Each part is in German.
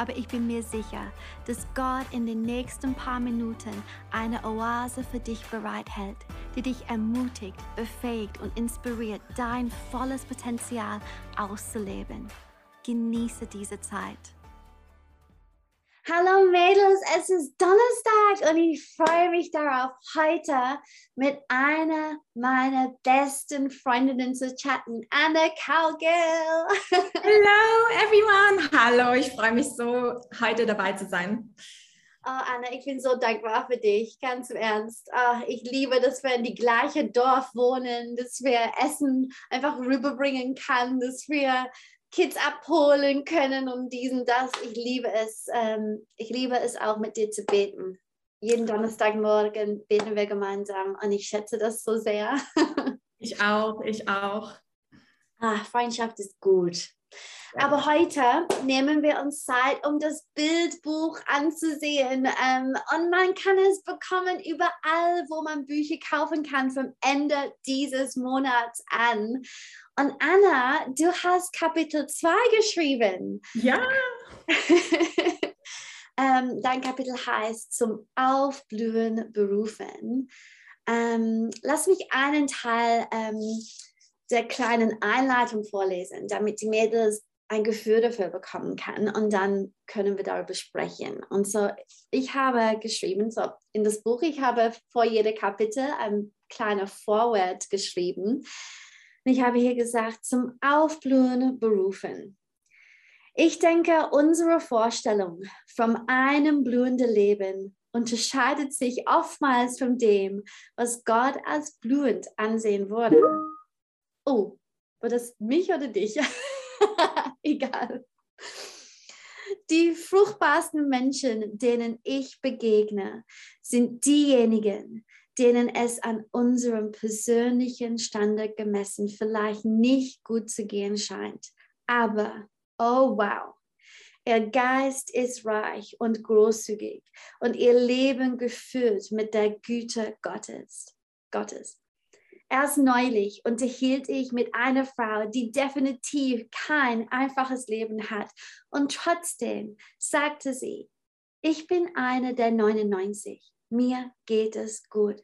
aber ich bin mir sicher, dass Gott in den nächsten paar Minuten eine Oase für dich bereithält, die dich ermutigt, befähigt und inspiriert, dein volles Potenzial auszuleben. Genieße diese Zeit. Hallo Mädels, es ist Donnerstag und ich freue mich darauf, heute mit einer meiner besten Freundinnen zu chatten, Anna Cowgill. Everyone, hallo, ich freue mich so, heute dabei zu sein. Oh, Anna, ich bin so dankbar für dich, ganz im Ernst. Oh, ich liebe, dass wir in die gleiche Dorf wohnen, dass wir Essen einfach rüberbringen können, dass wir Kids abholen können und diesen, das. Ich liebe es. Ähm, ich liebe es auch mit dir zu beten. Jeden Donnerstagmorgen beten wir gemeinsam und ich schätze das so sehr. ich auch, ich auch. Ah, Freundschaft ist gut. Aber heute nehmen wir uns Zeit, um das Bildbuch anzusehen. Ähm, und man kann es bekommen überall, wo man Bücher kaufen kann, vom Ende dieses Monats an. Und Anna, du hast Kapitel 2 geschrieben. Ja. ähm, dein Kapitel heißt Zum Aufblühen berufen. Ähm, lass mich einen Teil der kleinen Einleitung vorlesen, damit die Mädels ein Gefühl dafür bekommen kann und dann können wir darüber sprechen. Und so, ich habe geschrieben, so in das Buch, ich habe vor jedem Kapitel ein kleiner Vorwort geschrieben. Ich habe hier gesagt, zum Aufblühen berufen. Ich denke, unsere Vorstellung von einem blühenden Leben unterscheidet sich oftmals von dem, was Gott als blühend ansehen würde. Oh, war das mich oder dich? Egal. Die fruchtbarsten Menschen, denen ich begegne, sind diejenigen, denen es an unserem persönlichen Standard gemessen vielleicht nicht gut zu gehen scheint. Aber, oh wow, ihr Geist ist reich und großzügig und ihr Leben gefüllt mit der Güte Gottes. Gottes. Erst neulich unterhielt ich mit einer Frau, die definitiv kein einfaches Leben hat. Und trotzdem sagte sie, ich bin eine der 99. Mir geht es gut.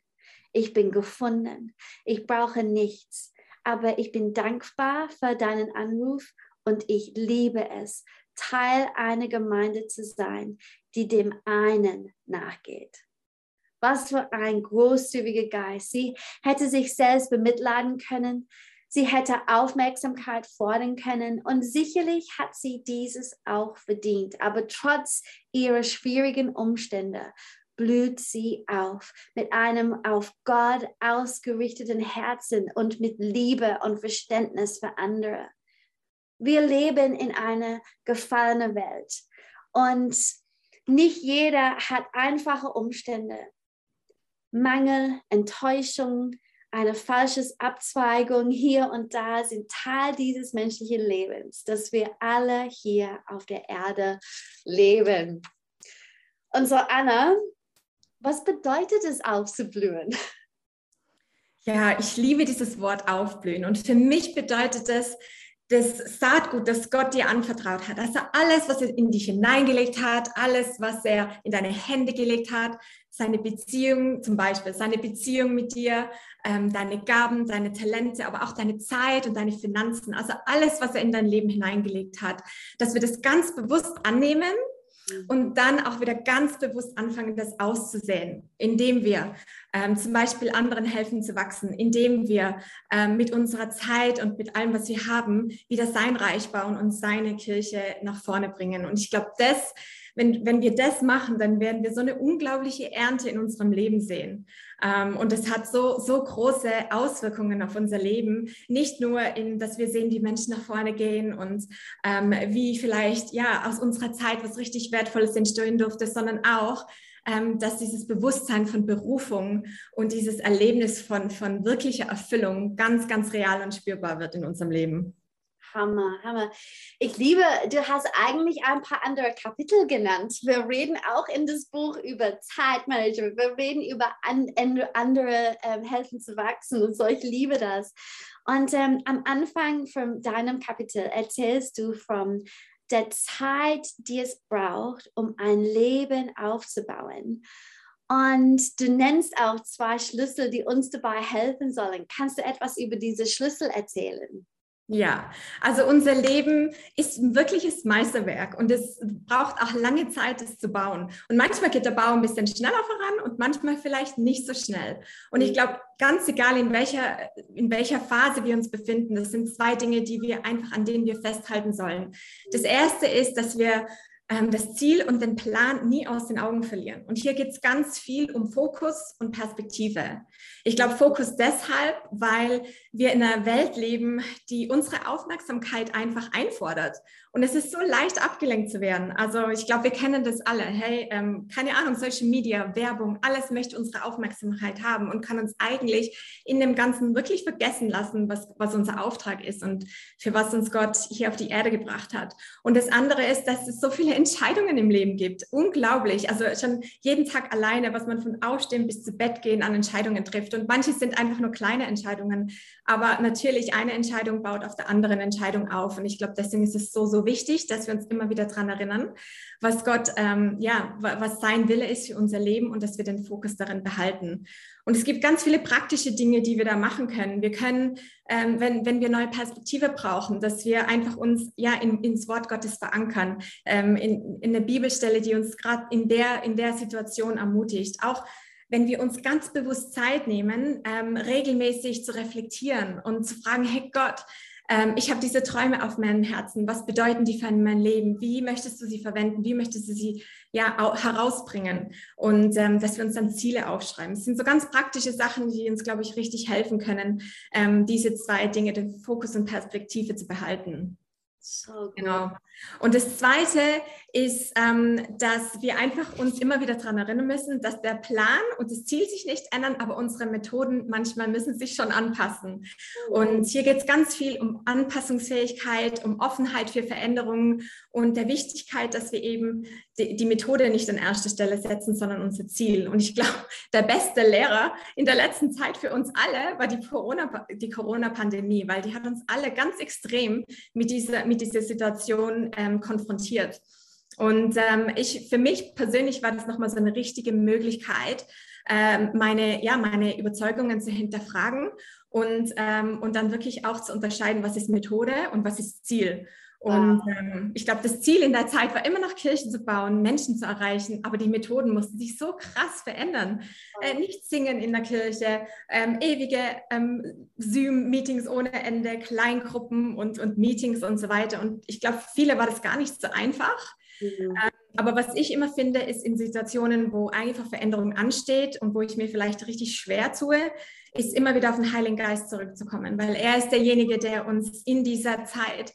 Ich bin gefunden. Ich brauche nichts. Aber ich bin dankbar für deinen Anruf und ich liebe es, Teil einer Gemeinde zu sein, die dem einen nachgeht. Was für ein großzügiger Geist. Sie hätte sich selbst bemitleiden können. Sie hätte Aufmerksamkeit fordern können und sicherlich hat sie dieses auch verdient. Aber trotz ihrer schwierigen Umstände blüht sie auf mit einem auf Gott ausgerichteten Herzen und mit Liebe und Verständnis für andere. Wir leben in einer gefallenen Welt und nicht jeder hat einfache Umstände. Mangel, Enttäuschung, eine falsche Abzweigung hier und da sind Teil dieses menschlichen Lebens, dass wir alle hier auf der Erde leben. Und so, Anna, was bedeutet es aufzublühen? Ja, ich liebe dieses Wort aufblühen. Und für mich bedeutet es, das Saatgut, das Gott dir anvertraut hat. Also alles, was er in dich hineingelegt hat, alles, was er in deine Hände gelegt hat, seine Beziehung zum Beispiel, seine Beziehung mit dir, ähm, deine Gaben, deine Talente, aber auch deine Zeit und deine Finanzen. Also alles, was er in dein Leben hineingelegt hat, dass wir das ganz bewusst annehmen. Und dann auch wieder ganz bewusst anfangen, das auszusehen, indem wir ähm, zum Beispiel anderen helfen zu wachsen, indem wir ähm, mit unserer Zeit und mit allem, was wir haben, wieder sein Reich bauen und seine Kirche nach vorne bringen. Und ich glaube, das wenn, wenn wir das machen, dann werden wir so eine unglaubliche Ernte in unserem Leben sehen. Ähm, und das hat so, so große Auswirkungen auf unser Leben. Nicht nur in, dass wir sehen, wie Menschen nach vorne gehen und ähm, wie vielleicht ja aus unserer Zeit was richtig Wertvolles entstehen durfte, sondern auch, ähm, dass dieses Bewusstsein von Berufung und dieses Erlebnis von, von wirklicher Erfüllung ganz, ganz real und spürbar wird in unserem Leben. Hammer, Hammer. Ich liebe, du hast eigentlich ein paar andere Kapitel genannt. Wir reden auch in das Buch über Zeitmanagement. Wir reden über an, andere ähm, helfen zu wachsen und so. Ich liebe das. Und ähm, am Anfang von deinem Kapitel erzählst du von der Zeit, die es braucht, um ein Leben aufzubauen. Und du nennst auch zwei Schlüssel, die uns dabei helfen sollen. Kannst du etwas über diese Schlüssel erzählen? Ja, also unser Leben ist ein wirkliches Meisterwerk und es braucht auch lange Zeit, es zu bauen. Und manchmal geht der Bau ein bisschen schneller voran und manchmal vielleicht nicht so schnell. Und ich mhm. glaube, ganz egal in welcher, in welcher Phase wir uns befinden, das sind zwei Dinge, die wir einfach, an denen wir festhalten sollen. Das erste ist, dass wir ähm, das Ziel und den Plan nie aus den Augen verlieren. Und hier geht es ganz viel um Fokus und Perspektive. Ich glaube, Fokus deshalb, weil wir in einer Welt leben, die unsere Aufmerksamkeit einfach einfordert. Und es ist so leicht abgelenkt zu werden. Also ich glaube, wir kennen das alle. Hey, ähm, keine Ahnung, Social Media, Werbung, alles möchte unsere Aufmerksamkeit haben und kann uns eigentlich in dem Ganzen wirklich vergessen lassen, was, was unser Auftrag ist und für was uns Gott hier auf die Erde gebracht hat. Und das andere ist, dass es so viele Entscheidungen im Leben gibt. Unglaublich. Also schon jeden Tag alleine, was man von Aufstehen bis zu Bett gehen an Entscheidungen trifft. Und manche sind einfach nur kleine Entscheidungen. Aber natürlich, eine Entscheidung baut auf der anderen Entscheidung auf. Und ich glaube, deswegen ist es so, so wichtig, dass wir uns immer wieder daran erinnern, was Gott, ähm, ja, was sein Wille ist für unser Leben und dass wir den Fokus darin behalten. Und es gibt ganz viele praktische Dinge, die wir da machen können. Wir können, ähm, wenn, wenn wir neue Perspektive brauchen, dass wir einfach uns ja in, ins Wort Gottes verankern, ähm, in, in eine Bibelstelle, die uns gerade in der, in der Situation ermutigt. Auch wenn wir uns ganz bewusst Zeit nehmen, ähm, regelmäßig zu reflektieren und zu fragen, hey Gott, ähm, ich habe diese Träume auf meinem Herzen. Was bedeuten die für mein Leben? Wie möchtest du sie verwenden? Wie möchtest du sie ja, herausbringen? Und ähm, dass wir uns dann Ziele aufschreiben. Es sind so ganz praktische Sachen, die uns, glaube ich, richtig helfen können, ähm, diese zwei Dinge, den Fokus und Perspektive zu behalten. So genau. Und das Zweite ist, ähm, dass wir einfach uns immer wieder daran erinnern müssen, dass der Plan und das Ziel sich nicht ändern, aber unsere Methoden manchmal müssen sich schon anpassen. Und hier geht es ganz viel um Anpassungsfähigkeit, um Offenheit für Veränderungen und der Wichtigkeit, dass wir eben die, die Methode nicht an erste Stelle setzen, sondern unser Ziel. Und ich glaube, der beste Lehrer in der letzten Zeit für uns alle war die Corona, die Corona-Pandemie, weil die hat uns alle ganz extrem mit dieser, mit dieser Situation ähm, konfrontiert. Und ähm, ich, für mich persönlich war das nochmal so eine richtige Möglichkeit, ähm, meine, ja, meine Überzeugungen zu hinterfragen und, ähm, und dann wirklich auch zu unterscheiden, was ist Methode und was ist Ziel. Und ähm, ich glaube, das Ziel in der Zeit war immer noch Kirchen zu bauen, Menschen zu erreichen, aber die Methoden mussten sich so krass verändern. Äh, nicht singen in der Kirche, ähm, ewige ähm, Zoom-Meetings ohne Ende, Kleingruppen und, und Meetings und so weiter. Und ich glaube, viele war das gar nicht so einfach. Mhm. Aber was ich immer finde, ist in Situationen, wo einfach Veränderung ansteht und wo ich mir vielleicht richtig schwer tue, ist immer wieder auf den Heiligen Geist zurückzukommen, weil er ist derjenige, der uns in dieser Zeit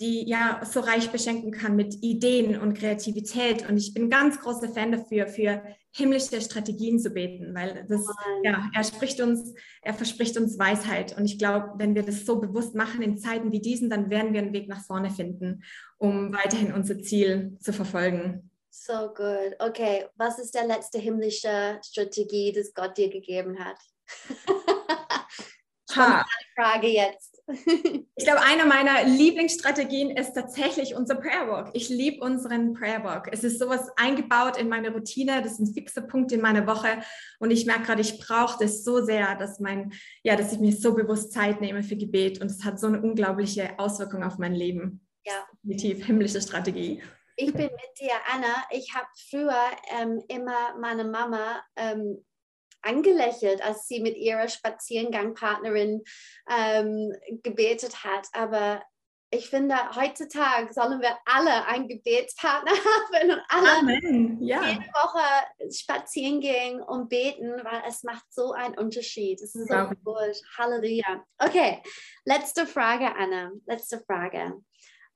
die ja so reich beschenken kann mit Ideen und Kreativität. Und ich bin ganz großer Fan dafür, für himmlische Strategien zu beten, weil das, ja, er spricht uns, er verspricht uns Weisheit. Und ich glaube, wenn wir das so bewusst machen in Zeiten wie diesen, dann werden wir einen Weg nach vorne finden, um weiterhin unser Ziel zu verfolgen. So gut. Okay, was ist der letzte himmlische Strategie, das Gott dir gegeben hat? ha. Frage jetzt. Ich glaube, eine meiner Lieblingsstrategien ist tatsächlich unser Prayer Walk. Ich liebe unseren Prayer Walk. Es ist sowas eingebaut in meine Routine. Das ist ein fixer Punkt in meiner Woche. Und ich merke gerade, ich brauche das so sehr, dass mein, ja, dass ich mir so bewusst Zeit nehme für Gebet. Und es hat so eine unglaubliche Auswirkung auf mein Leben. Ja. Definitiv himmlische Strategie. Ich bin mit dir, Anna. Ich habe früher ähm, immer meine Mama ähm, angelächelt, als sie mit ihrer Spaziergangpartnerin ähm, gebetet hat. Aber ich finde, heutzutage sollen wir alle einen Gebetspartner haben und alle Amen. Ja. jede Woche spazieren gehen und beten, weil es macht so einen Unterschied. Es ist so ja. gut. Halleluja. Okay, letzte Frage, Anna. Letzte Frage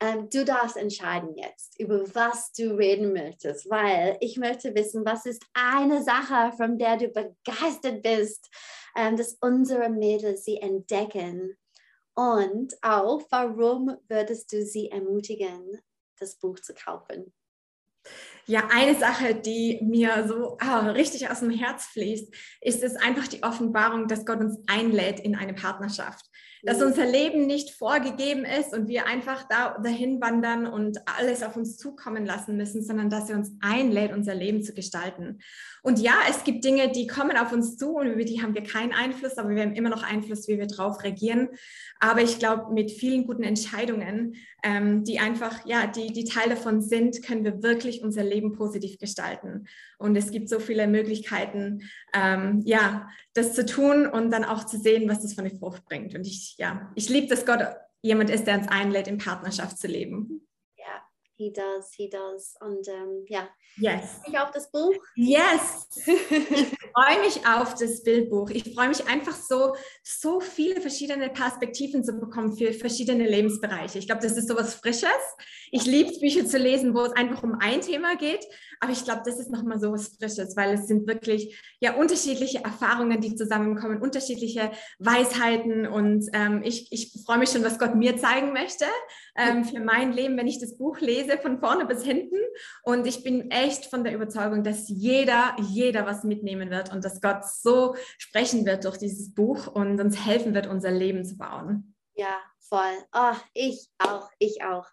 ähm, du darfst entscheiden jetzt, über was du reden möchtest, weil ich möchte wissen, was ist eine Sache, von der du begeistert bist, ähm, dass unsere Mädels sie entdecken Und auch, warum würdest du sie ermutigen, das Buch zu kaufen? Ja, eine Sache, die mir so ah, richtig aus dem Herz fließt, ist es einfach die Offenbarung, dass Gott uns einlädt in eine Partnerschaft dass unser Leben nicht vorgegeben ist und wir einfach da dahin wandern und alles auf uns zukommen lassen müssen, sondern dass er uns einlädt, unser Leben zu gestalten. Und ja, es gibt Dinge, die kommen auf uns zu und über die haben wir keinen Einfluss, aber wir haben immer noch Einfluss, wie wir drauf reagieren. Aber ich glaube, mit vielen guten Entscheidungen, ähm, die einfach, ja, die, die Teil davon sind, können wir wirklich unser Leben positiv gestalten. Und es gibt so viele Möglichkeiten, ähm, ja, das zu tun und dann auch zu sehen, was das für eine Frucht bringt. Und ich, ja, ich liebe, dass Gott jemand ist, der uns einlädt, in Partnerschaft zu leben. He does, he does. Und ähm, ja, yes. ich auf das Buch. Yes. ich freue mich auf das Bildbuch. Ich freue mich einfach so, so viele verschiedene Perspektiven zu bekommen für verschiedene Lebensbereiche. Ich glaube, das ist so was Frisches. Ich liebe es, Bücher zu lesen, wo es einfach um ein Thema geht, aber ich glaube, das ist nochmal so was Frisches, weil es sind wirklich ja unterschiedliche Erfahrungen, die zusammenkommen, unterschiedliche Weisheiten. Und ähm, ich, ich freue mich schon, was Gott mir zeigen möchte ähm, für mein Leben, wenn ich das Buch lese, von vorne bis hinten. Und ich bin echt von der Überzeugung, dass jeder, jeder was mitnehmen wird und dass Gott so sprechen wird durch dieses Buch und uns helfen wird, unser Leben zu bauen. Ja, voll. Oh, ich auch, ich auch.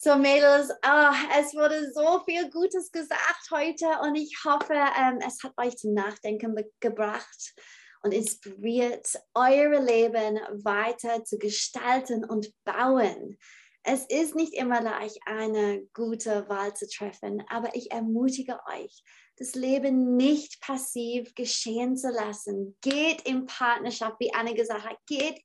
So, Mädels, oh, es wurde so viel Gutes gesagt heute und ich hoffe, ähm, es hat euch zum Nachdenken gebracht und inspiriert, eure Leben weiter zu gestalten und bauen. Es ist nicht immer leicht, eine gute Wahl zu treffen, aber ich ermutige euch, das Leben nicht passiv geschehen zu lassen. Geht in Partnerschaft, wie Anne gesagt hat, geht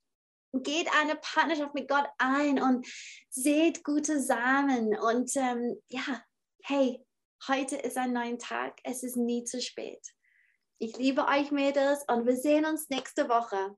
geht eine Partnerschaft mit Gott ein und seht gute Samen. Und ähm, ja, hey, heute ist ein neuer Tag. Es ist nie zu spät. Ich liebe euch, Mädels, und wir sehen uns nächste Woche.